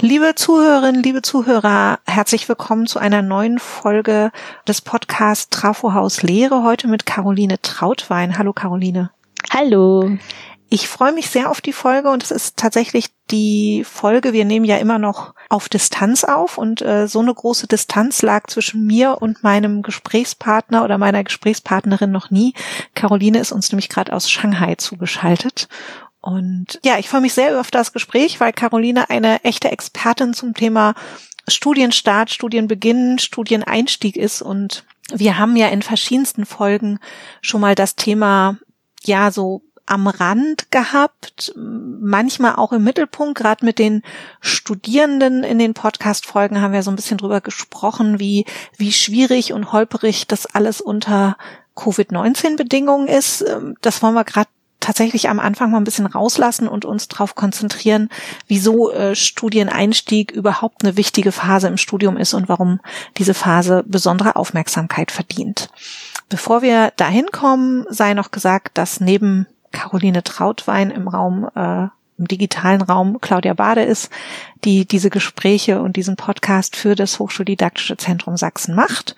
Liebe Zuhörerinnen, liebe Zuhörer, herzlich willkommen zu einer neuen Folge des Podcasts Trafohaus Lehre. Heute mit Caroline Trautwein. Hallo Caroline. Hallo. Ich freue mich sehr auf die Folge und es ist tatsächlich die Folge, wir nehmen ja immer noch auf Distanz auf und äh, so eine große Distanz lag zwischen mir und meinem Gesprächspartner oder meiner Gesprächspartnerin noch nie. Caroline ist uns nämlich gerade aus Shanghai zugeschaltet und ja, ich freue mich sehr auf das Gespräch, weil Caroline eine echte Expertin zum Thema Studienstart, Studienbeginn, Studieneinstieg ist. Und wir haben ja in verschiedensten Folgen schon mal das Thema, ja, so am Rand gehabt, manchmal auch im Mittelpunkt. Gerade mit den Studierenden in den Podcast-Folgen haben wir so ein bisschen drüber gesprochen, wie, wie schwierig und holperig das alles unter Covid-19-Bedingungen ist. Das wollen wir gerade tatsächlich am Anfang mal ein bisschen rauslassen und uns darauf konzentrieren, wieso äh, Studieneinstieg überhaupt eine wichtige Phase im Studium ist und warum diese Phase besondere Aufmerksamkeit verdient. Bevor wir dahin kommen, sei noch gesagt, dass neben Caroline Trautwein im Raum äh, im digitalen Raum Claudia Bade ist, die diese Gespräche und diesen Podcast für das Hochschuldidaktische Zentrum Sachsen macht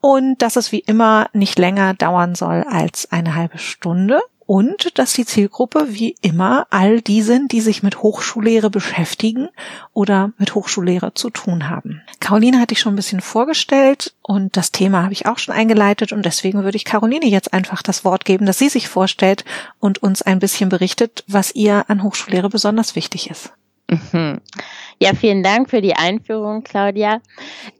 und dass es wie immer nicht länger dauern soll als eine halbe Stunde und dass die Zielgruppe wie immer all die sind, die sich mit Hochschullehre beschäftigen oder mit Hochschullehre zu tun haben. Caroline hatte ich schon ein bisschen vorgestellt und das Thema habe ich auch schon eingeleitet und deswegen würde ich Caroline jetzt einfach das Wort geben, dass sie sich vorstellt und uns ein bisschen berichtet, was ihr an Hochschullehre besonders wichtig ist. Mhm. Ja, vielen Dank für die Einführung, Claudia.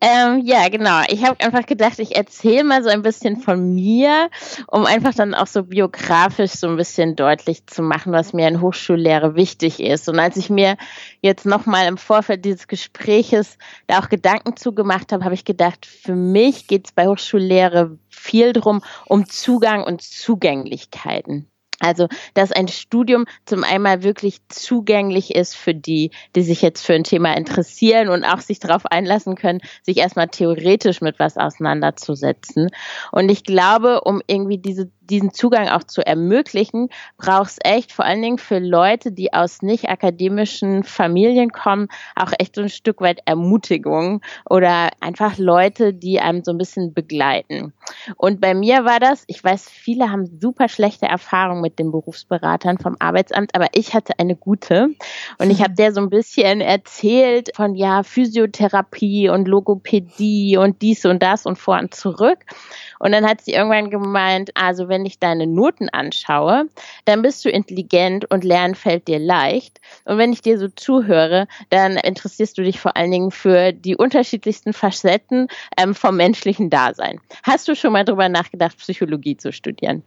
Ähm, ja, genau. Ich habe einfach gedacht, ich erzähle mal so ein bisschen von mir, um einfach dann auch so biografisch so ein bisschen deutlich zu machen, was mir in Hochschullehre wichtig ist. Und als ich mir jetzt nochmal im Vorfeld dieses Gespräches da auch Gedanken zugemacht habe, habe ich gedacht, für mich geht es bei Hochschullehre viel drum um Zugang und Zugänglichkeiten. Also, dass ein Studium zum einmal wirklich zugänglich ist für die, die sich jetzt für ein Thema interessieren und auch sich darauf einlassen können, sich erstmal theoretisch mit was auseinanderzusetzen. Und ich glaube, um irgendwie diese diesen Zugang auch zu ermöglichen, braucht es echt vor allen Dingen für Leute, die aus nicht akademischen Familien kommen, auch echt so ein Stück weit Ermutigung oder einfach Leute, die einem so ein bisschen begleiten. Und bei mir war das, ich weiß, viele haben super schlechte Erfahrungen mit den Berufsberatern vom Arbeitsamt, aber ich hatte eine gute. Und ich habe der so ein bisschen erzählt von ja, Physiotherapie und Logopädie und dies und das und vor und zurück. Und dann hat sie irgendwann gemeint, also wenn ich deine Noten anschaue, dann bist du intelligent und Lernen fällt dir leicht. Und wenn ich dir so zuhöre, dann interessierst du dich vor allen Dingen für die unterschiedlichsten Facetten ähm, vom menschlichen Dasein. Hast du schon mal drüber nachgedacht, Psychologie zu studieren?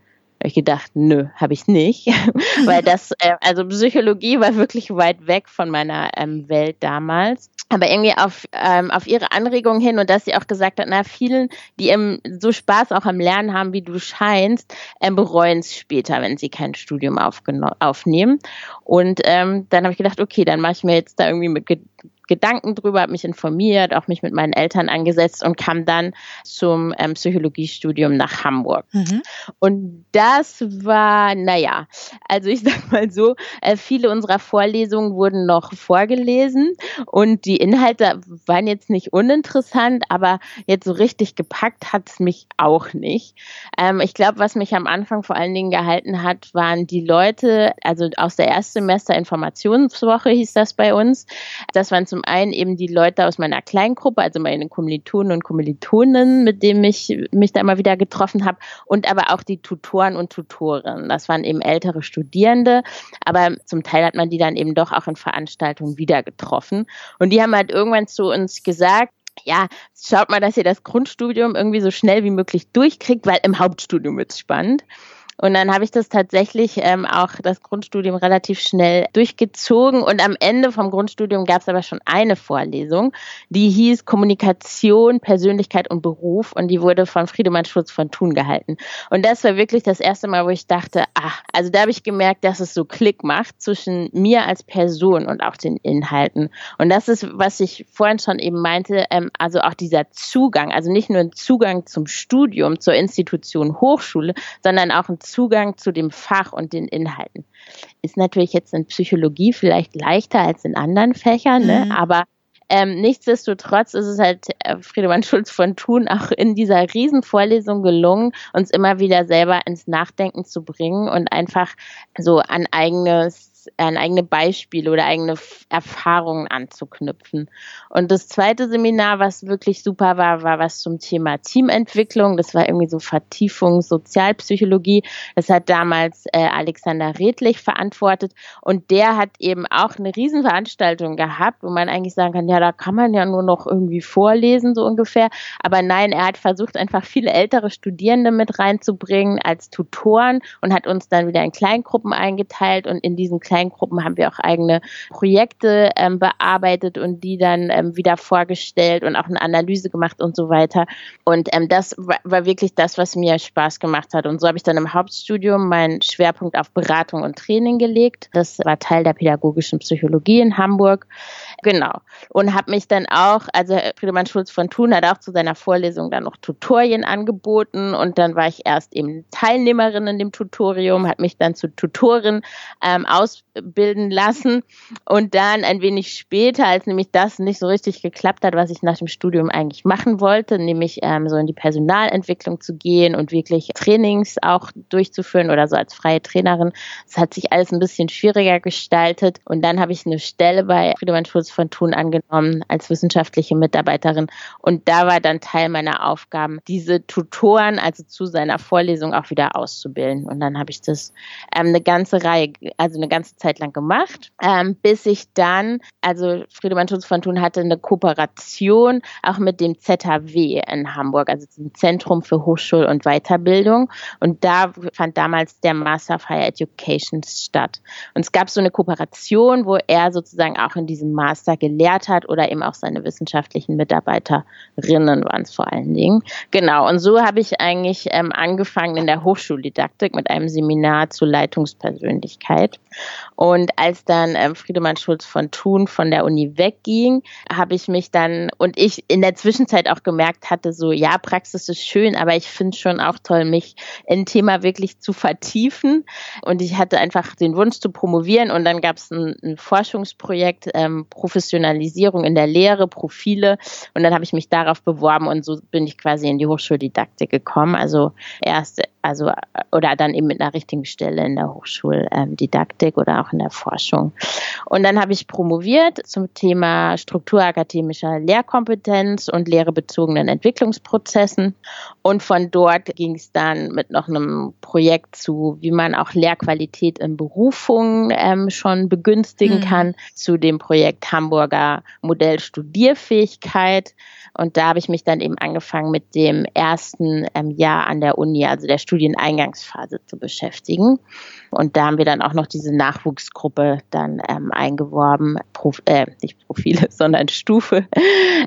Habe ich gedacht, nö, habe ich nicht, weil das, äh, also Psychologie war wirklich weit weg von meiner ähm, Welt damals. Aber irgendwie auf, ähm, auf ihre Anregung hin und dass sie auch gesagt hat, na, vielen, die eben so Spaß auch am Lernen haben, wie du scheinst, ähm, bereuen es später, wenn sie kein Studium aufnehmen. Und ähm, dann habe ich gedacht, okay, dann mache ich mir jetzt da irgendwie mit Gedanken drüber, habe mich informiert, auch mich mit meinen Eltern angesetzt und kam dann zum ähm, Psychologiestudium nach Hamburg. Mhm. Und das war, naja, also ich sag mal so, äh, viele unserer Vorlesungen wurden noch vorgelesen und die Inhalte waren jetzt nicht uninteressant, aber jetzt so richtig gepackt hat es mich auch nicht. Ähm, ich glaube, was mich am Anfang vor allen Dingen gehalten hat, waren die Leute, also aus der Erstsemester Informationswoche hieß das bei uns. Das waren zum zum einen eben die Leute aus meiner Kleingruppe, also meine Kommilitonen und Kommilitonen, mit denen ich mich da immer wieder getroffen habe, und aber auch die Tutoren und Tutorinnen. Das waren eben ältere Studierende, aber zum Teil hat man die dann eben doch auch in Veranstaltungen wieder getroffen. Und die haben halt irgendwann zu uns gesagt, ja, schaut mal, dass ihr das Grundstudium irgendwie so schnell wie möglich durchkriegt, weil im Hauptstudium wird es spannend. Und dann habe ich das tatsächlich ähm, auch das Grundstudium relativ schnell durchgezogen. Und am Ende vom Grundstudium gab es aber schon eine Vorlesung, die hieß Kommunikation, Persönlichkeit und Beruf. Und die wurde von Friedemann Schutz von Thun gehalten. Und das war wirklich das erste Mal, wo ich dachte, ach, also da habe ich gemerkt, dass es so Klick macht zwischen mir als Person und auch den Inhalten. Und das ist, was ich vorhin schon eben meinte, ähm, also auch dieser Zugang, also nicht nur ein Zugang zum Studium, zur Institution Hochschule, sondern auch ein Zugang zu dem Fach und den Inhalten. Ist natürlich jetzt in Psychologie vielleicht leichter als in anderen Fächern, ne? Mhm. aber ähm, nichtsdestotrotz ist es halt äh, Friedemann Schulz von Thun auch in dieser Riesenvorlesung gelungen, uns immer wieder selber ins Nachdenken zu bringen und einfach so an eigenes an eigene Beispiele oder eigene Erfahrungen anzuknüpfen. Und das zweite Seminar, was wirklich super war, war was zum Thema Teamentwicklung. Das war irgendwie so Vertiefung Sozialpsychologie. Das hat damals äh, Alexander Redlich verantwortet und der hat eben auch eine Riesenveranstaltung gehabt, wo man eigentlich sagen kann, ja, da kann man ja nur noch irgendwie vorlesen, so ungefähr. Aber nein, er hat versucht, einfach viele ältere Studierende mit reinzubringen als Tutoren und hat uns dann wieder in Kleingruppen eingeteilt und in diesen Kleingruppen Kleingruppen haben wir auch eigene Projekte ähm, bearbeitet und die dann ähm, wieder vorgestellt und auch eine Analyse gemacht und so weiter. Und ähm, das war, war wirklich das, was mir Spaß gemacht hat. Und so habe ich dann im Hauptstudium meinen Schwerpunkt auf Beratung und Training gelegt. Das war Teil der pädagogischen Psychologie in Hamburg. Genau. Und habe mich dann auch, also Friedemann Schulz von Thun hat auch zu seiner Vorlesung dann noch Tutorien angeboten und dann war ich erst eben Teilnehmerin in dem Tutorium, hat mich dann zu Tutorin ähm, aus bilden lassen. Und dann ein wenig später, als nämlich das nicht so richtig geklappt hat, was ich nach dem Studium eigentlich machen wollte, nämlich ähm, so in die Personalentwicklung zu gehen und wirklich Trainings auch durchzuführen oder so als freie Trainerin. Es hat sich alles ein bisschen schwieriger gestaltet. Und dann habe ich eine Stelle bei Friedemann Schulz von Thun angenommen als wissenschaftliche Mitarbeiterin. Und da war dann Teil meiner Aufgaben, diese Tutoren, also zu seiner Vorlesung auch wieder auszubilden. Und dann habe ich das ähm, eine ganze Reihe, also eine ganze Zeit Zeit lang gemacht, ähm, bis ich dann, also Friedemann Schutz von Thun hatte eine Kooperation auch mit dem ZHW in Hamburg, also dem Zentrum für Hochschul- und Weiterbildung. Und da fand damals der Master of Higher Education statt. Und es gab so eine Kooperation, wo er sozusagen auch in diesem Master gelehrt hat oder eben auch seine wissenschaftlichen Mitarbeiterinnen waren es vor allen Dingen. Genau. Und so habe ich eigentlich ähm, angefangen in der Hochschuldidaktik mit einem Seminar zur Leitungspersönlichkeit. Und als dann ähm, Friedemann Schulz von Thun von der Uni wegging, habe ich mich dann und ich in der Zwischenzeit auch gemerkt hatte, so ja, Praxis ist schön, aber ich finde es schon auch toll, mich in ein Thema wirklich zu vertiefen. Und ich hatte einfach den Wunsch zu promovieren und dann gab es ein, ein, Forschungsprojekt, ähm, Professionalisierung in der Lehre, Profile. Und dann habe ich mich darauf beworben und so bin ich quasi in die Hochschuldidaktik gekommen. Also erst also oder dann eben mit einer richtigen Stelle in der Hochschuldidaktik oder auch in der Forschung. Und dann habe ich promoviert zum Thema strukturakademischer Lehrkompetenz und lehrebezogenen Entwicklungsprozessen. Und von dort ging es dann mit noch einem Projekt zu, wie man auch Lehrqualität in Berufungen ähm, schon begünstigen mhm. kann, zu dem Projekt Hamburger Modell Studierfähigkeit. Und da habe ich mich dann eben angefangen mit dem ersten ähm, Jahr an der Uni, also der Studieneingangsphase zu beschäftigen. Und da haben wir dann auch noch diese Nachwuchsgruppe dann ähm, eingeworben, Prof äh, nicht Profile, sondern Stufe,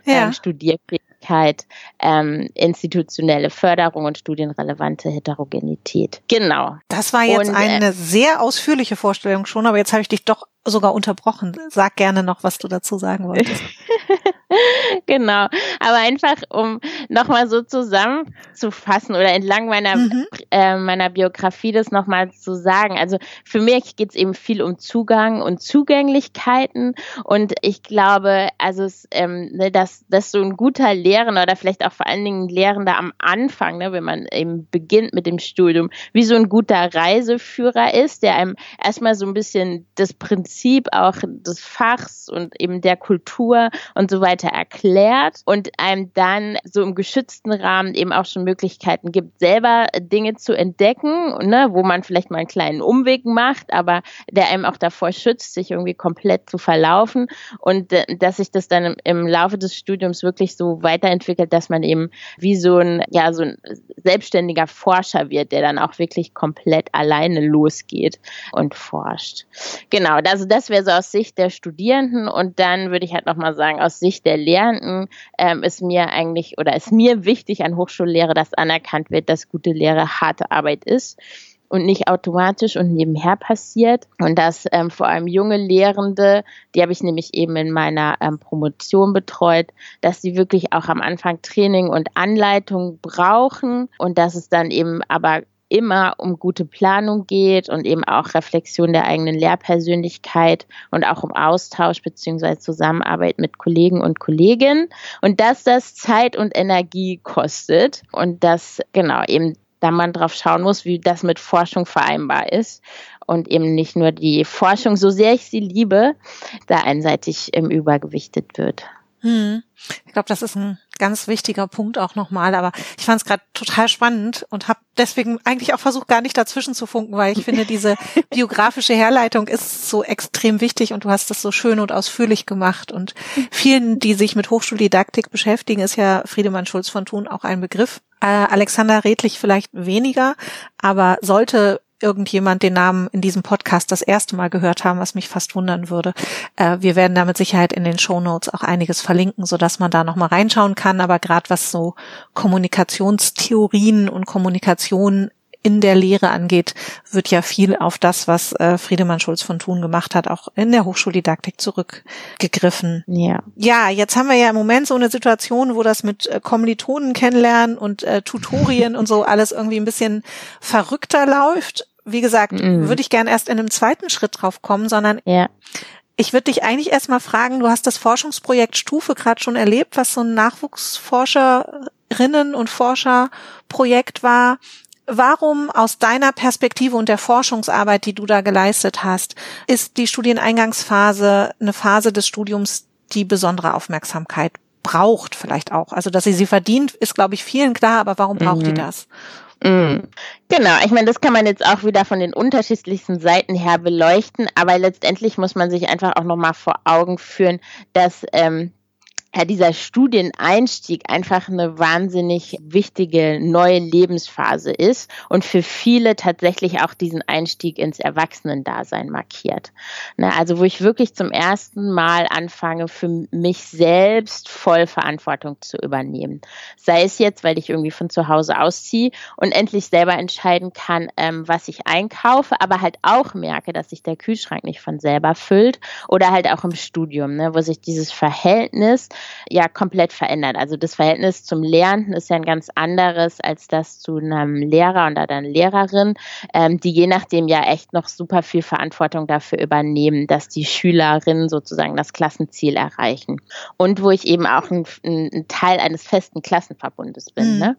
ja. ähm, Studierfähigkeit, ähm, institutionelle Förderung und studienrelevante Heterogenität. Genau. Das war jetzt und, eine äh, sehr ausführliche Vorstellung schon, aber jetzt habe ich dich doch sogar unterbrochen. Sag gerne noch, was du dazu sagen wolltest. genau. Aber einfach, um nochmal so zusammenzufassen oder entlang meiner, mhm. äh, meiner Biografie das nochmal zu sagen. Also für mich geht es eben viel um Zugang und Zugänglichkeiten. Und ich glaube, also es, ähm, ne, dass, dass so ein guter Lehrender oder vielleicht auch vor allen Dingen Lehrender am Anfang, ne, wenn man eben beginnt mit dem Studium, wie so ein guter Reiseführer ist, der einem erstmal so ein bisschen das Prinzip auch des Fachs und eben der Kultur und so weiter weiter erklärt und einem dann so im geschützten Rahmen eben auch schon Möglichkeiten gibt, selber Dinge zu entdecken, ne, wo man vielleicht mal einen kleinen Umweg macht, aber der einem auch davor schützt, sich irgendwie komplett zu verlaufen und äh, dass sich das dann im, Laufe des Studiums wirklich so weiterentwickelt, dass man eben wie so ein, ja, so ein selbstständiger Forscher wird, der dann auch wirklich komplett alleine losgeht und forscht. Genau, also das wäre so aus Sicht der Studierenden und dann würde ich halt nochmal sagen, aus Sicht der der Lehrenden ähm, ist mir eigentlich oder ist mir wichtig an Hochschullehre, dass anerkannt wird, dass gute Lehre harte Arbeit ist und nicht automatisch und nebenher passiert. Und dass ähm, vor allem junge Lehrende, die habe ich nämlich eben in meiner ähm, Promotion betreut, dass sie wirklich auch am Anfang Training und Anleitung brauchen und dass es dann eben aber immer um gute Planung geht und eben auch Reflexion der eigenen Lehrpersönlichkeit und auch um Austausch beziehungsweise Zusammenarbeit mit Kollegen und Kolleginnen und dass das Zeit und Energie kostet und dass genau eben da man drauf schauen muss, wie das mit Forschung vereinbar ist und eben nicht nur die Forschung, so sehr ich sie liebe, da einseitig im Übergewichtet wird. Hm. Ich glaube, das ist ein ganz wichtiger Punkt auch nochmal, aber ich fand es gerade total spannend und habe deswegen eigentlich auch versucht, gar nicht dazwischen zu funken, weil ich finde, diese biografische Herleitung ist so extrem wichtig und du hast das so schön und ausführlich gemacht. Und vielen, die sich mit Hochschuldidaktik beschäftigen, ist ja Friedemann Schulz von Thun auch ein Begriff. Äh, Alexander Redlich vielleicht weniger, aber sollte irgendjemand den Namen in diesem Podcast das erste Mal gehört haben, was mich fast wundern würde. Äh, wir werden da mit Sicherheit in den Show Notes auch einiges verlinken, so dass man da noch mal reinschauen kann. Aber gerade was so Kommunikationstheorien und Kommunikation in der Lehre angeht, wird ja viel auf das, was äh, Friedemann Schulz von Thun gemacht hat, auch in der Hochschuldidaktik zurückgegriffen. Ja. Ja, jetzt haben wir ja im Moment so eine Situation, wo das mit äh, Kommilitonen kennenlernen und äh, Tutorien und so alles irgendwie ein bisschen verrückter läuft wie gesagt, mhm. würde ich gerne erst in einem zweiten Schritt drauf kommen, sondern ja. ich würde dich eigentlich erstmal fragen, du hast das Forschungsprojekt Stufe gerade schon erlebt, was so ein Nachwuchsforscherinnen und Forscherprojekt war. Warum aus deiner Perspektive und der Forschungsarbeit, die du da geleistet hast, ist die Studieneingangsphase eine Phase des Studiums, die besondere Aufmerksamkeit braucht vielleicht auch? Also, dass sie sie verdient, ist, glaube ich, vielen klar, aber warum braucht mhm. die das? Mm. Genau, ich meine, das kann man jetzt auch wieder von den unterschiedlichsten Seiten her beleuchten, aber letztendlich muss man sich einfach auch nochmal vor Augen führen, dass ähm, ja, dieser Studieneinstieg einfach eine wahnsinnig wichtige neue Lebensphase ist und für viele tatsächlich auch diesen Einstieg ins Erwachsenendasein markiert. Ne, also wo ich wirklich zum ersten Mal anfange, für mich selbst voll Verantwortung zu übernehmen. Sei es jetzt, weil ich irgendwie von zu Hause ausziehe und endlich selber entscheiden kann, ähm, was ich einkaufe, aber halt auch merke, dass sich der Kühlschrank nicht von selber füllt oder halt auch im Studium, ne, wo sich dieses Verhältnis ja komplett verändert. Also das Verhältnis zum Lehrenden ist ja ein ganz anderes als das zu einem Lehrer oder einer Lehrerin, ähm, die je nachdem ja echt noch super viel Verantwortung dafür übernehmen, dass die Schülerinnen sozusagen das Klassenziel erreichen. Und wo ich eben auch ein, ein Teil eines festen Klassenverbundes bin. Mhm. Ne?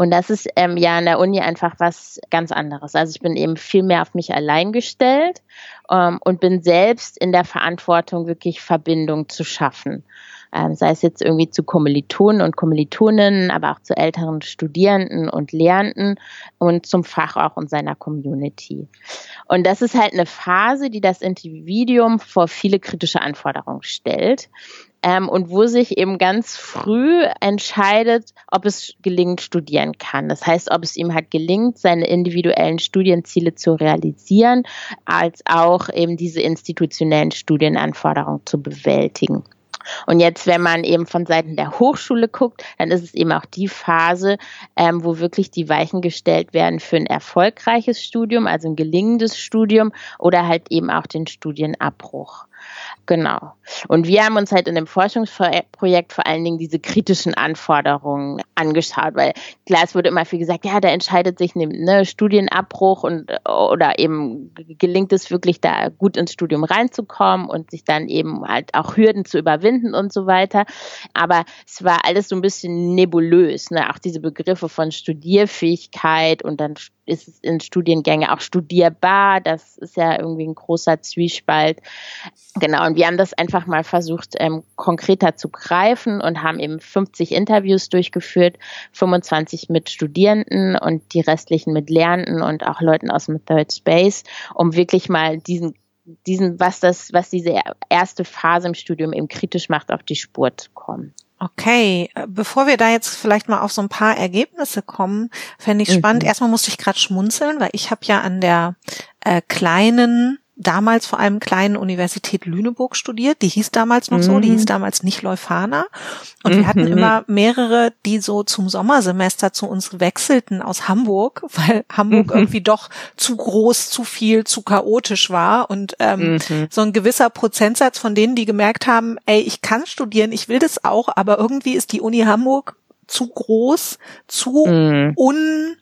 Und das ist ähm, ja an der Uni einfach was ganz anderes. Also ich bin eben viel mehr auf mich allein gestellt ähm, und bin selbst in der Verantwortung, wirklich Verbindung zu schaffen ähm, sei es jetzt irgendwie zu Kommilitonen und Kommilitoninnen, aber auch zu älteren Studierenden und Lehrenden und zum Fach auch in seiner Community. Und das ist halt eine Phase, die das Individuum vor viele kritische Anforderungen stellt. Ähm, und wo sich eben ganz früh entscheidet, ob es gelingt, studieren kann. Das heißt, ob es ihm halt gelingt, seine individuellen Studienziele zu realisieren, als auch eben diese institutionellen Studienanforderungen zu bewältigen. Und jetzt, wenn man eben von Seiten der Hochschule guckt, dann ist es eben auch die Phase, ähm, wo wirklich die Weichen gestellt werden für ein erfolgreiches Studium, also ein gelingendes Studium oder halt eben auch den Studienabbruch. Genau. Und wir haben uns halt in dem Forschungsprojekt vor allen Dingen diese kritischen Anforderungen angeschaut, weil klar, es wurde immer viel gesagt, ja, da entscheidet sich ne, Studienabbruch und oder eben gelingt es wirklich da gut ins Studium reinzukommen und sich dann eben halt auch Hürden zu überwinden und so weiter. Aber es war alles so ein bisschen nebulös, ne? auch diese Begriffe von Studierfähigkeit und dann ist es in Studiengänge auch studierbar. Das ist ja irgendwie ein großer Zwiespalt. Genau, und wir haben das einfach mal versucht, ähm, konkreter zu greifen und haben eben 50 Interviews durchgeführt, 25 mit Studierenden und die restlichen mit Lernenden und auch Leuten aus dem Third Space, um wirklich mal diesen diesen, was das, was diese erste Phase im Studium eben kritisch macht, auf die Spur zu kommen. Okay, äh, bevor wir da jetzt vielleicht mal auf so ein paar Ergebnisse kommen, fände ich spannend. Mhm. Erstmal musste ich gerade schmunzeln, weil ich habe ja an der äh, kleinen damals vor allem kleinen Universität Lüneburg studiert. Die hieß damals noch mhm. so, die hieß mhm. damals nicht Leuphana. Und mhm. wir hatten mhm. immer mehrere, die so zum Sommersemester zu uns wechselten aus Hamburg, weil Hamburg mhm. irgendwie doch zu groß, zu viel, zu chaotisch war. Und ähm, mhm. so ein gewisser Prozentsatz von denen, die gemerkt haben, ey, ich kann studieren, ich will das auch, aber irgendwie ist die Uni Hamburg zu groß, zu un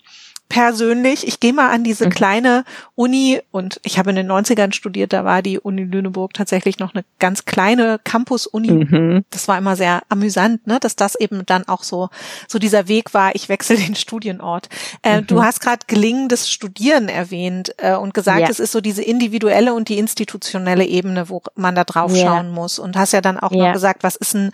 persönlich, ich gehe mal an diese mhm. kleine Uni und ich habe in den 90ern studiert, da war die Uni Lüneburg tatsächlich noch eine ganz kleine Campus-Uni. Mhm. Das war immer sehr amüsant, ne, dass das eben dann auch so, so dieser Weg war, ich wechsle den Studienort. Äh, mhm. Du hast gerade gelingendes Studieren erwähnt äh, und gesagt, ja. es ist so diese individuelle und die institutionelle Ebene, wo man da drauf ja. schauen muss und hast ja dann auch ja. noch gesagt, was ist ein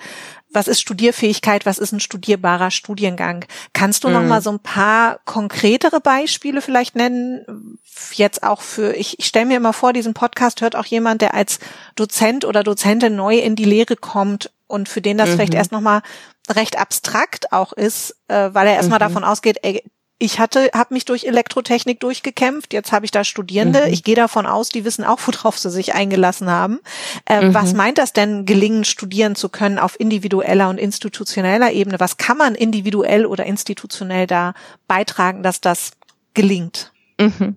was ist Studierfähigkeit, was ist ein studierbarer Studiengang. Kannst du mhm. noch mal so ein paar konkretere Beispiele vielleicht nennen? Jetzt auch für, ich, ich stelle mir immer vor, diesen Podcast hört auch jemand, der als Dozent oder Dozentin neu in die Lehre kommt und für den das mhm. vielleicht erst noch mal recht abstrakt auch ist, äh, weil er erstmal mhm. davon ausgeht, ey, ich hatte, habe mich durch Elektrotechnik durchgekämpft. Jetzt habe ich da Studierende. Mhm. Ich gehe davon aus, die wissen auch, worauf sie sich eingelassen haben. Äh, mhm. Was meint das denn, gelingen, studieren zu können auf individueller und institutioneller Ebene? Was kann man individuell oder institutionell da beitragen, dass das gelingt? Mhm.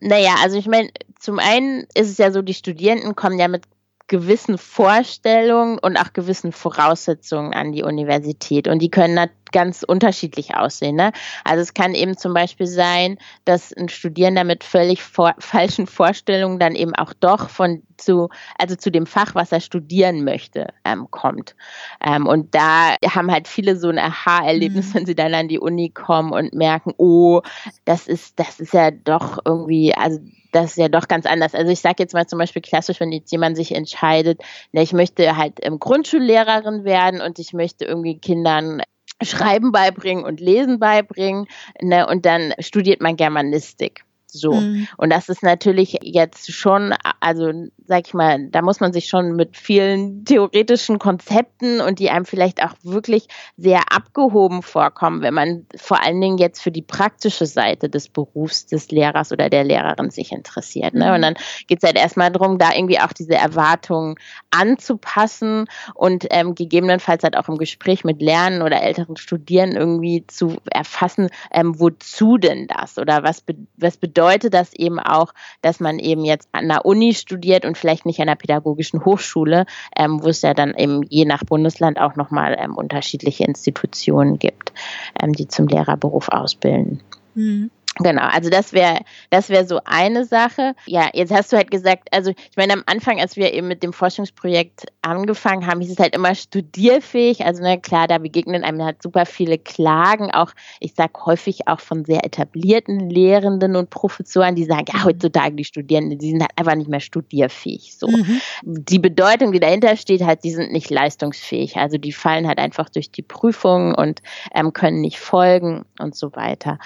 Naja, also ich meine, zum einen ist es ja so, die Studierenden kommen ja mit gewissen Vorstellungen und auch gewissen Voraussetzungen an die Universität. Und die können ganz unterschiedlich aussehen. Ne? Also es kann eben zum Beispiel sein, dass ein Studierender mit völlig vor, falschen Vorstellungen dann eben auch doch von zu, also zu dem Fach, was er studieren möchte, ähm, kommt. Ähm, und da haben halt viele so ein Aha-Erlebnis, mhm. wenn sie dann an die Uni kommen und merken, oh, das ist, das ist ja doch irgendwie, also das ist ja doch ganz anders. Also ich sage jetzt mal zum Beispiel klassisch, wenn jetzt jemand sich entscheidet, ne, ich möchte halt ähm, Grundschullehrerin werden und ich möchte irgendwie Kindern Schreiben beibringen und Lesen beibringen. Ne, und dann studiert man Germanistik. So. Mhm. Und das ist natürlich jetzt schon, also sag ich mal, da muss man sich schon mit vielen theoretischen Konzepten und die einem vielleicht auch wirklich sehr abgehoben vorkommen, wenn man vor allen Dingen jetzt für die praktische Seite des Berufs des Lehrers oder der Lehrerin sich interessiert. Ne? Und mhm. dann geht es halt erstmal darum, da irgendwie auch diese Erwartungen anzupassen und ähm, gegebenenfalls halt auch im Gespräch mit Lernen oder älteren Studierenden irgendwie zu erfassen, ähm, wozu denn das oder was, be was bedeutet das eben auch, dass man eben jetzt an der Uni studiert und vielleicht nicht an einer pädagogischen Hochschule, ähm, wo es ja dann eben je nach Bundesland auch nochmal ähm, unterschiedliche Institutionen gibt, ähm, die zum Lehrerberuf ausbilden. Mhm. Genau, also das wäre das wäre so eine Sache. Ja, jetzt hast du halt gesagt, also ich meine am Anfang, als wir eben mit dem Forschungsprojekt angefangen haben, hieß es halt immer studierfähig. Also na ne, klar, da begegnen einem halt super viele Klagen, auch ich sag häufig auch von sehr etablierten Lehrenden und Professoren, die sagen, ja heutzutage die Studierenden, die sind halt einfach nicht mehr studierfähig. So mhm. die Bedeutung, die dahinter steht, halt, die sind nicht leistungsfähig. Also die fallen halt einfach durch die Prüfungen und ähm, können nicht folgen und so weiter.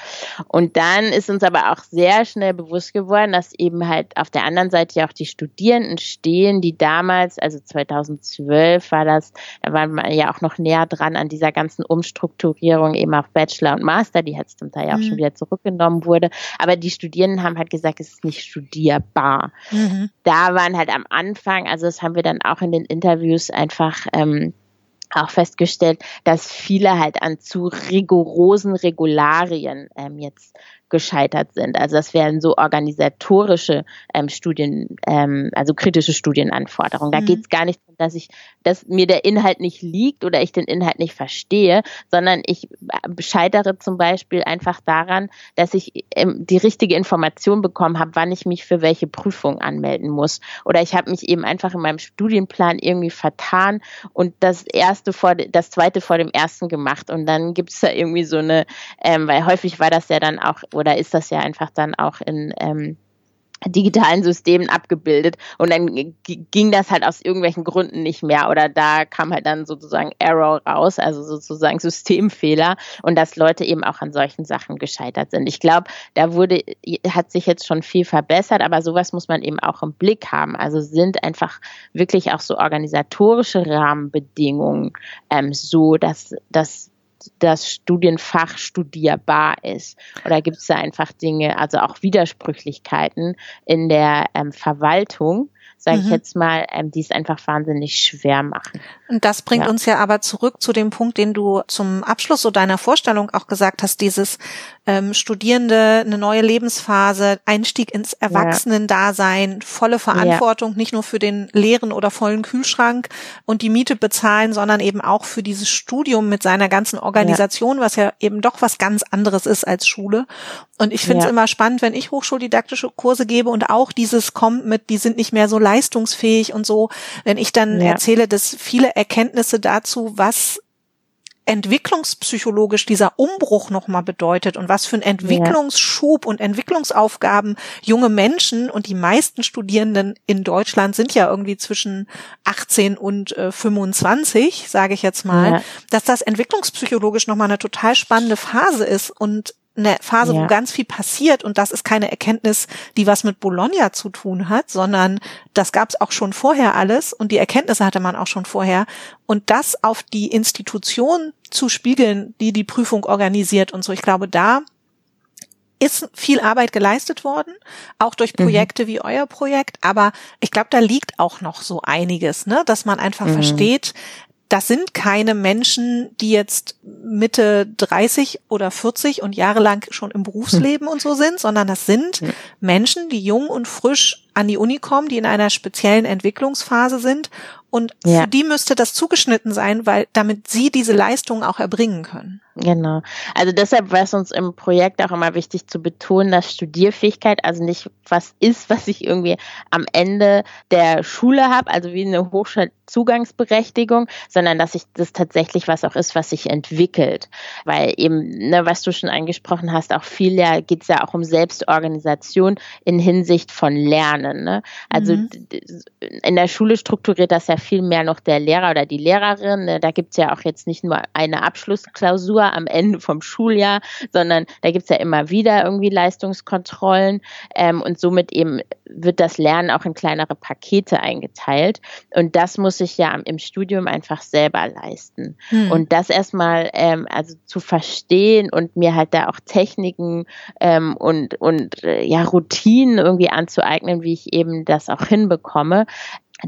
Und dann dann ist uns aber auch sehr schnell bewusst geworden, dass eben halt auf der anderen Seite ja auch die Studierenden stehen, die damals, also 2012 war das, da waren wir ja auch noch näher dran an dieser ganzen Umstrukturierung eben auf Bachelor und Master, die jetzt zum Teil ja auch mhm. schon wieder zurückgenommen wurde. Aber die Studierenden haben halt gesagt, es ist nicht studierbar. Mhm. Da waren halt am Anfang, also das haben wir dann auch in den Interviews einfach ähm, auch festgestellt, dass viele halt an zu rigorosen Regularien ähm, jetzt gescheitert sind. Also das wären so organisatorische ähm, Studien, ähm, also kritische Studienanforderungen. Da mhm. geht es gar nicht darum, dass ich, dass mir der Inhalt nicht liegt oder ich den Inhalt nicht verstehe, sondern ich äh, scheitere zum Beispiel einfach daran, dass ich ähm, die richtige Information bekommen habe, wann ich mich für welche Prüfung anmelden muss. Oder ich habe mich eben einfach in meinem Studienplan irgendwie vertan und das erste vor das zweite vor dem ersten gemacht. Und dann gibt es da irgendwie so eine, ähm, weil häufig war das ja dann auch oder ist das ja einfach dann auch in ähm, digitalen Systemen abgebildet und dann ging das halt aus irgendwelchen Gründen nicht mehr oder da kam halt dann sozusagen Error raus, also sozusagen Systemfehler und dass Leute eben auch an solchen Sachen gescheitert sind. Ich glaube, da wurde, hat sich jetzt schon viel verbessert, aber sowas muss man eben auch im Blick haben. Also sind einfach wirklich auch so organisatorische Rahmenbedingungen ähm, so, dass, dass das Studienfach studierbar ist? Oder gibt es da einfach Dinge, also auch Widersprüchlichkeiten in der ähm, Verwaltung, sage mhm. ich jetzt mal, ähm, die es einfach wahnsinnig schwer machen? Und das bringt ja. uns ja aber zurück zu dem Punkt, den du zum Abschluss so deiner Vorstellung auch gesagt hast, dieses ähm, Studierende, eine neue Lebensphase, Einstieg ins Erwachsenendasein, volle Verantwortung, ja. nicht nur für den leeren oder vollen Kühlschrank und die Miete bezahlen, sondern eben auch für dieses Studium mit seiner ganzen Organisation, ja. was ja eben doch was ganz anderes ist als Schule. Und ich finde es ja. immer spannend, wenn ich hochschuldidaktische Kurse gebe und auch dieses kommt mit, die sind nicht mehr so leistungsfähig und so, wenn ich dann erzähle, dass viele Erkenntnisse dazu, was entwicklungspsychologisch dieser Umbruch nochmal bedeutet und was für ein Entwicklungsschub und Entwicklungsaufgaben junge Menschen und die meisten Studierenden in Deutschland sind ja irgendwie zwischen 18 und äh, 25, sage ich jetzt mal, ja. dass das entwicklungspsychologisch nochmal eine total spannende Phase ist und eine Phase, ja. wo ganz viel passiert und das ist keine Erkenntnis, die was mit Bologna zu tun hat, sondern das gab es auch schon vorher alles und die Erkenntnisse hatte man auch schon vorher und das auf die Institution zu spiegeln, die die Prüfung organisiert und so. Ich glaube, da ist viel Arbeit geleistet worden, auch durch mhm. Projekte mhm. wie euer Projekt, aber ich glaube, da liegt auch noch so einiges, ne, dass man einfach mhm. versteht, das sind keine Menschen, die jetzt Mitte 30 oder 40 und jahrelang schon im Berufsleben und so sind, sondern das sind Menschen, die jung und frisch an die Uni kommen, die in einer speziellen Entwicklungsphase sind und ja. für die müsste das zugeschnitten sein, weil damit sie diese Leistungen auch erbringen können. Genau. Also deshalb war es uns im Projekt auch immer wichtig zu betonen, dass Studierfähigkeit also nicht was ist, was ich irgendwie am Ende der Schule habe, also wie eine Hochschulzugangsberechtigung, sondern dass ich das tatsächlich was auch ist, was sich entwickelt. Weil eben, ne, was du schon angesprochen hast, auch viel ja geht es ja auch um Selbstorganisation in Hinsicht von Lernen. Ne? Also mhm. in der Schule strukturiert das ja viel mehr noch der Lehrer oder die Lehrerin. Ne? Da gibt es ja auch jetzt nicht nur eine Abschlussklausur am Ende vom Schuljahr, sondern da gibt es ja immer wieder irgendwie Leistungskontrollen ähm, und somit eben wird das Lernen auch in kleinere Pakete eingeteilt. Und das muss ich ja im Studium einfach selber leisten. Hm. Und das erstmal ähm, also zu verstehen und mir halt da auch Techniken ähm, und, und äh, ja, Routinen irgendwie anzueignen, wie ich eben das auch hinbekomme,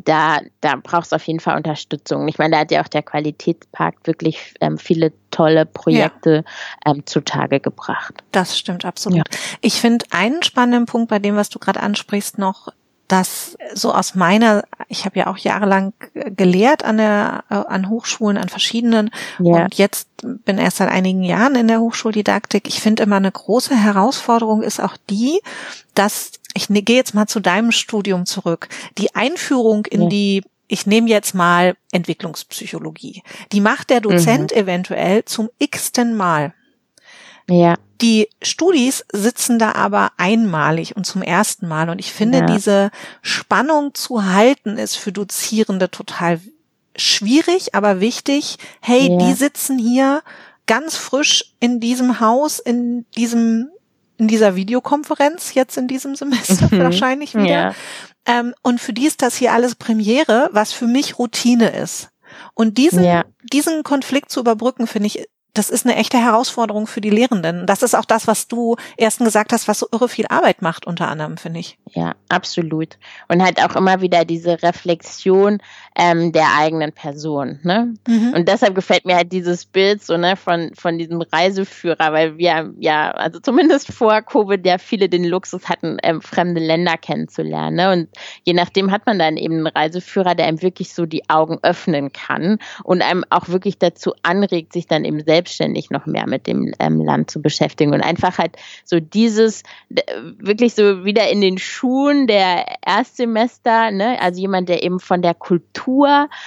da, da brauchst du auf jeden Fall Unterstützung. Ich meine, da hat ja auch der Qualitätspakt wirklich ähm, viele tolle Projekte ja. ähm, zutage gebracht. Das stimmt absolut. Ja. Ich finde einen spannenden Punkt bei dem, was du gerade ansprichst, noch dass so aus meiner, ich habe ja auch jahrelang gelehrt an der äh, an Hochschulen, an verschiedenen ja. und jetzt bin erst seit einigen Jahren in der Hochschuldidaktik. Ich finde immer eine große Herausforderung ist auch die, dass ich ne, gehe jetzt mal zu deinem Studium zurück. Die Einführung in ja. die ich nehme jetzt mal Entwicklungspsychologie. Die macht der Dozent mhm. eventuell zum x-ten Mal. Ja. Die Studis sitzen da aber einmalig und zum ersten Mal. Und ich finde, ja. diese Spannung zu halten ist für Dozierende total schwierig, aber wichtig. Hey, ja. die sitzen hier ganz frisch in diesem Haus, in diesem, in dieser Videokonferenz jetzt in diesem Semester mhm. wahrscheinlich wieder. Ja. Ähm, und für die ist das hier alles Premiere, was für mich Routine ist. Und diesen, ja. diesen Konflikt zu überbrücken, finde ich das ist eine echte Herausforderung für die Lehrenden. Das ist auch das, was du ersten gesagt hast, was so irre viel Arbeit macht, unter anderem, finde ich. Ja, absolut. Und halt auch immer wieder diese Reflexion ähm, der eigenen Person. Ne? Mhm. Und deshalb gefällt mir halt dieses Bild so ne von von diesem Reiseführer, weil wir ja also zumindest vor Covid ja viele den Luxus hatten, ähm, fremde Länder kennenzulernen. Ne? Und je nachdem hat man dann eben einen Reiseführer, der einem wirklich so die Augen öffnen kann und einem auch wirklich dazu anregt, sich dann eben selbst selbstständig noch mehr mit dem ähm, Land zu beschäftigen und einfach halt so dieses wirklich so wieder in den Schuhen der Erstsemester, ne, also jemand, der eben von der Kultur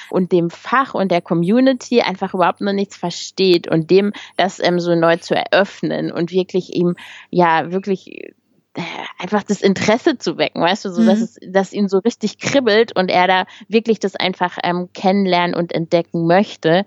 und dem Fach und der Community einfach überhaupt noch nichts versteht und dem das ähm, so neu zu eröffnen und wirklich ihm ja wirklich äh, einfach das Interesse zu wecken, weißt du, so dass mhm. es, dass ihn so richtig kribbelt und er da wirklich das einfach ähm, kennenlernen und entdecken möchte.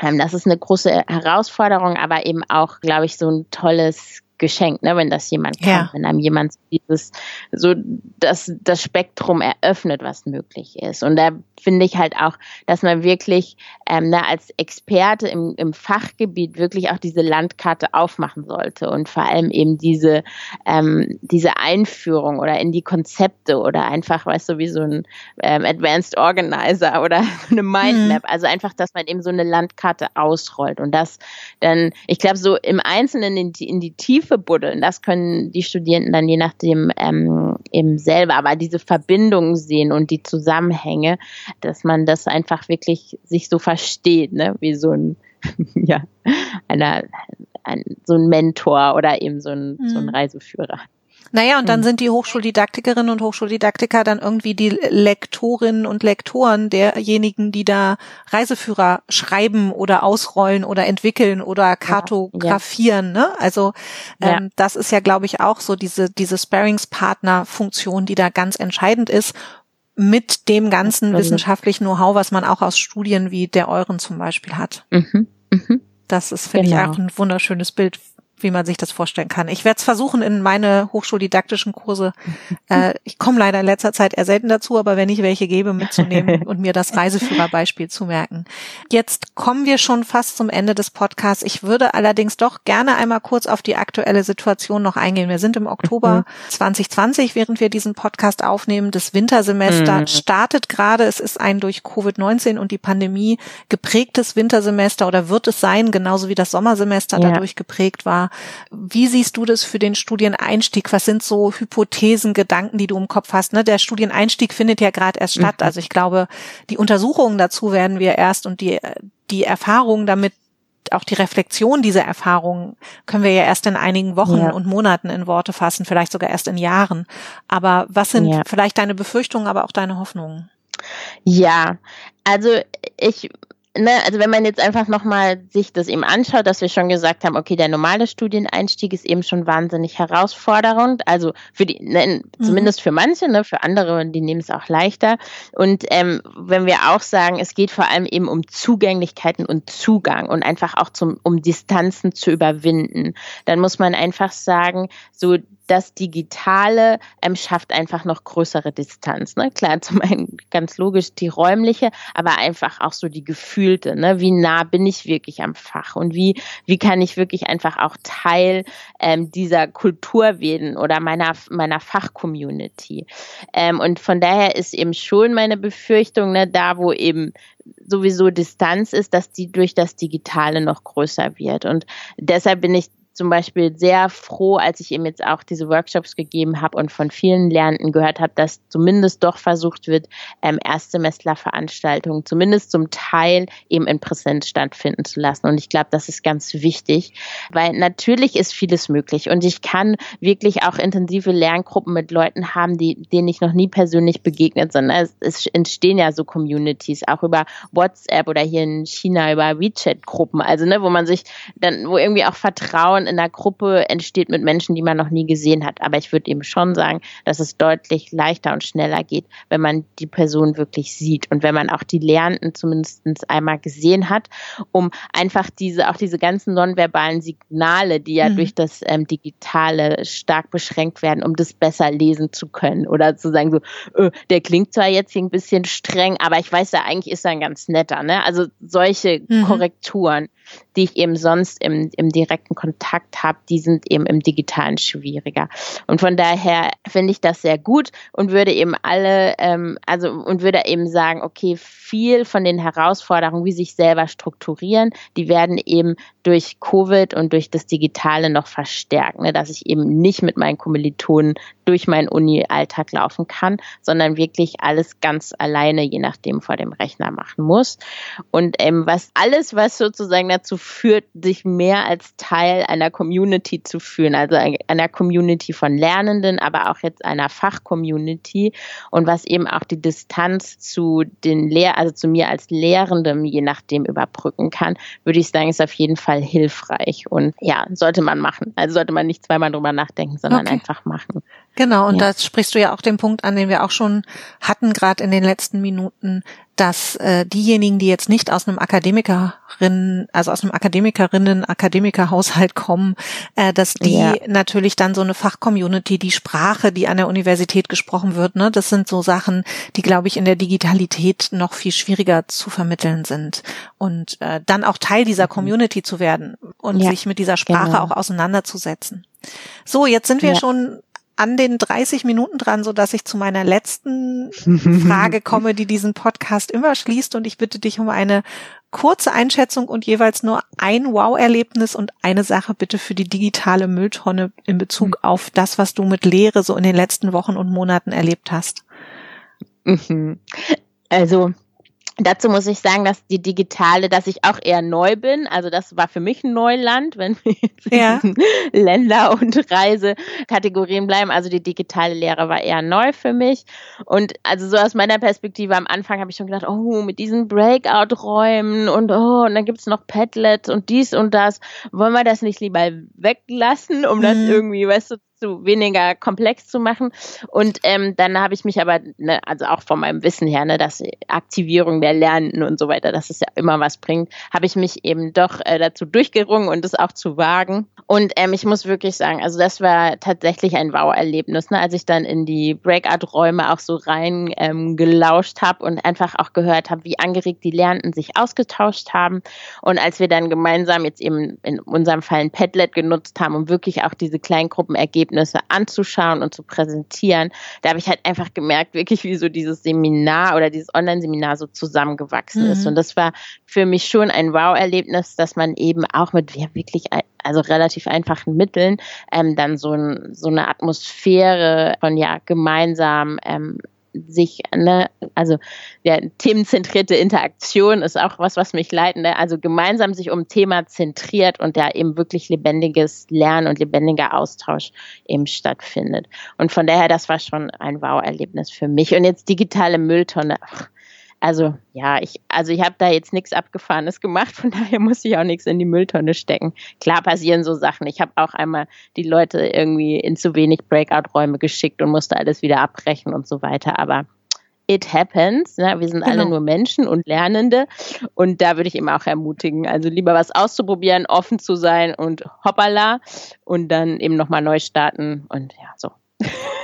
Ähm, das ist eine große Herausforderung, aber eben auch, glaube ich, so ein tolles geschenkt, ne, wenn das jemand kann, ja. wenn einem jemand dieses, so das, das Spektrum eröffnet, was möglich ist. Und da finde ich halt auch, dass man wirklich ähm, ne, als Experte im, im Fachgebiet wirklich auch diese Landkarte aufmachen sollte und vor allem eben diese, ähm, diese Einführung oder in die Konzepte oder einfach, weißt du, wie so ein ähm, Advanced Organizer oder eine Mindmap. Mhm. Also einfach, dass man eben so eine Landkarte ausrollt und das dann, ich glaube, so im Einzelnen in die, in die Tiefe buddeln, das können die Studierenden dann je nachdem ähm, eben selber, aber diese Verbindungen sehen und die Zusammenhänge, dass man das einfach wirklich sich so versteht, ne, wie so ein, ja, einer, ein, so ein Mentor oder eben so ein, mhm. so ein mhm. Reiseführer. Naja, und dann hm. sind die Hochschuldidaktikerinnen und Hochschuldidaktiker dann irgendwie die Lektorinnen und Lektoren derjenigen, die da Reiseführer schreiben oder ausrollen oder entwickeln oder kartografieren. Ja, ja. Ne? Also ähm, ja. das ist ja, glaube ich, auch so diese, diese Sparringspartner-Funktion, die da ganz entscheidend ist mit dem ganzen wissenschaftlichen Know-how, was man auch aus Studien wie der euren zum Beispiel hat. Mhm. Mhm. Das ist, finde genau. ich, auch ein wunderschönes Bild wie man sich das vorstellen kann. Ich werde es versuchen in meine hochschuldidaktischen Kurse. Äh, ich komme leider in letzter Zeit eher selten dazu, aber wenn ich welche gebe, mitzunehmen und mir das Reiseführerbeispiel zu merken. Jetzt kommen wir schon fast zum Ende des Podcasts. Ich würde allerdings doch gerne einmal kurz auf die aktuelle Situation noch eingehen. Wir sind im Oktober mhm. 2020, während wir diesen Podcast aufnehmen. Das Wintersemester mhm. startet gerade. Es ist ein durch Covid-19 und die Pandemie geprägtes Wintersemester oder wird es sein, genauso wie das Sommersemester ja. dadurch geprägt war. Wie siehst du das für den Studieneinstieg? Was sind so Hypothesen, Gedanken, die du im Kopf hast? Ne? Der Studieneinstieg findet ja gerade erst statt. Mhm. Also ich glaube, die Untersuchungen dazu werden wir erst und die, die Erfahrungen damit auch die Reflexion dieser Erfahrungen können wir ja erst in einigen Wochen ja. und Monaten in Worte fassen, vielleicht sogar erst in Jahren. Aber was sind ja. vielleicht deine Befürchtungen, aber auch deine Hoffnungen? Ja, also ich ne, also wenn man jetzt einfach nochmal sich das eben anschaut, dass wir schon gesagt haben, okay, der normale Studieneinstieg ist eben schon wahnsinnig herausfordernd, also für die, ne, mhm. zumindest für manche, ne, für andere, die nehmen es auch leichter. Und ähm, wenn wir auch sagen, es geht vor allem eben um Zugänglichkeiten und Zugang und einfach auch zum, um Distanzen zu überwinden, dann muss man einfach sagen, so das Digitale ähm, schafft einfach noch größere Distanz. Ne? Klar, zum einen ganz logisch die räumliche, aber einfach auch so die gefühlte. Ne? Wie nah bin ich wirklich am Fach und wie, wie kann ich wirklich einfach auch Teil ähm, dieser Kultur werden oder meiner, meiner Fachcommunity. Ähm, und von daher ist eben schon meine Befürchtung, ne, da wo eben sowieso Distanz ist, dass die durch das Digitale noch größer wird. Und deshalb bin ich zum Beispiel sehr froh, als ich eben jetzt auch diese Workshops gegeben habe und von vielen Lernenden gehört habe, dass zumindest doch versucht wird, ähm, Erstsemesterveranstaltungen zumindest zum Teil eben in Präsenz stattfinden zu lassen. Und ich glaube, das ist ganz wichtig, weil natürlich ist vieles möglich. Und ich kann wirklich auch intensive Lerngruppen mit Leuten haben, die, denen ich noch nie persönlich begegnet, sondern es, es entstehen ja so Communities, auch über WhatsApp oder hier in China über WeChat-Gruppen, also ne, wo man sich dann, wo irgendwie auch Vertrauen in einer Gruppe entsteht mit Menschen, die man noch nie gesehen hat. Aber ich würde eben schon sagen, dass es deutlich leichter und schneller geht, wenn man die Person wirklich sieht und wenn man auch die Lernenden zumindest einmal gesehen hat, um einfach diese, auch diese ganzen nonverbalen Signale, die ja mhm. durch das ähm, Digitale stark beschränkt werden, um das besser lesen zu können oder zu sagen so, öh, der klingt zwar jetzt hier ein bisschen streng, aber ich weiß ja, eigentlich ist er ein ganz netter, ne? Also solche mhm. Korrekturen die ich eben sonst im, im direkten Kontakt habe, die sind eben im digitalen schwieriger. Und von daher finde ich das sehr gut und würde eben alle, ähm, also und würde eben sagen, okay, viel von den Herausforderungen, wie sich selber strukturieren, die werden eben durch Covid und durch das Digitale noch verstärkt, ne, dass ich eben nicht mit meinen Kommilitonen durch meinen Uni-Alltag laufen kann, sondern wirklich alles ganz alleine, je nachdem, vor dem Rechner machen muss. Und ähm, was alles, was sozusagen dazu führt, sich mehr als Teil einer Community zu fühlen, also einer Community von Lernenden, aber auch jetzt einer Fachcommunity und was eben auch die Distanz zu den Lehr also zu mir als Lehrendem, je nachdem überbrücken kann, würde ich sagen, ist auf jeden Fall hilfreich und ja, sollte man machen. Also sollte man nicht zweimal drüber nachdenken, sondern okay. einfach machen. Genau, und ja. da sprichst du ja auch den Punkt an, den wir auch schon hatten, gerade in den letzten Minuten, dass äh, diejenigen, die jetzt nicht aus einem Akademikerinnen, also aus einem Akademikerinnen, Akademikerhaushalt kommen, äh, dass die ja. natürlich dann so eine Fachcommunity, die Sprache, die an der Universität gesprochen wird, ne, das sind so Sachen, die, glaube ich, in der Digitalität noch viel schwieriger zu vermitteln sind. Und äh, dann auch Teil dieser mhm. Community zu werden und ja, sich mit dieser Sprache genau. auch auseinanderzusetzen. So, jetzt sind wir ja. schon an den 30 Minuten dran, so dass ich zu meiner letzten Frage komme, die diesen Podcast immer schließt. Und ich bitte dich um eine kurze Einschätzung und jeweils nur ein Wow-Erlebnis und eine Sache bitte für die digitale Mülltonne in Bezug mhm. auf das, was du mit Lehre so in den letzten Wochen und Monaten erlebt hast. Mhm. Also Dazu muss ich sagen, dass die digitale, dass ich auch eher neu bin. Also das war für mich ein Neuland, wenn wir jetzt ja. in Länder- und Reisekategorien bleiben. Also die digitale Lehre war eher neu für mich. Und also so aus meiner Perspektive am Anfang habe ich schon gedacht, oh, mit diesen Breakout-Räumen und oh, und dann gibt's noch Padlets und dies und das. Wollen wir das nicht lieber weglassen, um das mhm. irgendwie, weißt du, zu weniger komplex zu machen. Und ähm, dann habe ich mich aber, ne, also auch von meinem Wissen her, ne, dass Aktivierung der Lernenden und so weiter, dass es ja immer was bringt, habe ich mich eben doch äh, dazu durchgerungen und es auch zu wagen. Und ähm, ich muss wirklich sagen, also das war tatsächlich ein Wow-Erlebnis, ne, als ich dann in die Breakout-Räume auch so rein ähm, gelauscht habe und einfach auch gehört habe, wie angeregt die Lernenden sich ausgetauscht haben. Und als wir dann gemeinsam jetzt eben in unserem Fall ein Padlet genutzt haben, um wirklich auch diese Kleingruppen ergeben Ergebnisse anzuschauen und zu präsentieren. Da habe ich halt einfach gemerkt, wirklich wie so dieses Seminar oder dieses Online-Seminar so zusammengewachsen mhm. ist. Und das war für mich schon ein Wow-Erlebnis, dass man eben auch mit ja, wirklich also relativ einfachen Mitteln ähm, dann so, ein, so eine Atmosphäre von ja gemeinsam ähm, sich, ne, also der themenzentrierte Interaktion ist auch was, was mich leitet, ne? also gemeinsam sich um Thema zentriert und da eben wirklich lebendiges Lernen und lebendiger Austausch eben stattfindet. Und von daher, das war schon ein Wow-Erlebnis für mich. Und jetzt digitale Mülltonne, ach, also ja, ich, also ich habe da jetzt nichts Abgefahrenes gemacht, von daher muss ich auch nichts in die Mülltonne stecken. Klar passieren so Sachen. Ich habe auch einmal die Leute irgendwie in zu wenig Breakout-Räume geschickt und musste alles wieder abbrechen und so weiter. Aber it happens. Ne? Wir sind genau. alle nur Menschen und Lernende. Und da würde ich immer auch ermutigen, also lieber was auszuprobieren, offen zu sein und hoppala und dann eben nochmal neu starten und ja, so.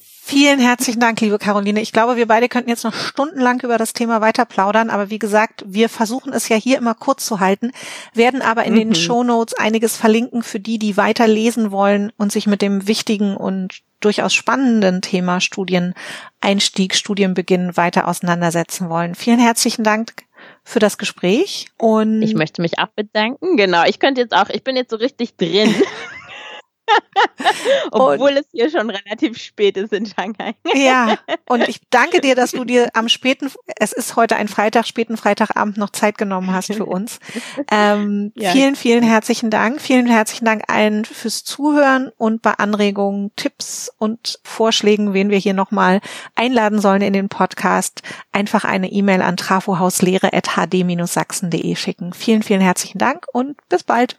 Vielen herzlichen Dank, liebe Caroline. Ich glaube, wir beide könnten jetzt noch stundenlang über das Thema weiter plaudern, aber wie gesagt, wir versuchen es ja hier immer kurz zu halten, werden aber in mhm. den Show Notes einiges verlinken für die, die weiter lesen wollen und sich mit dem wichtigen und durchaus spannenden Thema Studieneinstieg, Studienbeginn weiter auseinandersetzen wollen. Vielen herzlichen Dank für das Gespräch und ich möchte mich auch bedanken. Genau, ich könnte jetzt auch, ich bin jetzt so richtig drin. Obwohl und, es hier schon relativ spät ist in Shanghai. ja, und ich danke dir, dass du dir am späten, es ist heute ein Freitag, späten Freitagabend noch Zeit genommen hast für uns. Ähm, ja. Vielen, vielen herzlichen Dank. Vielen herzlichen Dank allen fürs Zuhören und bei Anregungen, Tipps und Vorschlägen, wen wir hier nochmal einladen sollen in den Podcast, einfach eine E-Mail an trafohauslehre.hd-sachsen.de schicken. Vielen, vielen herzlichen Dank und bis bald.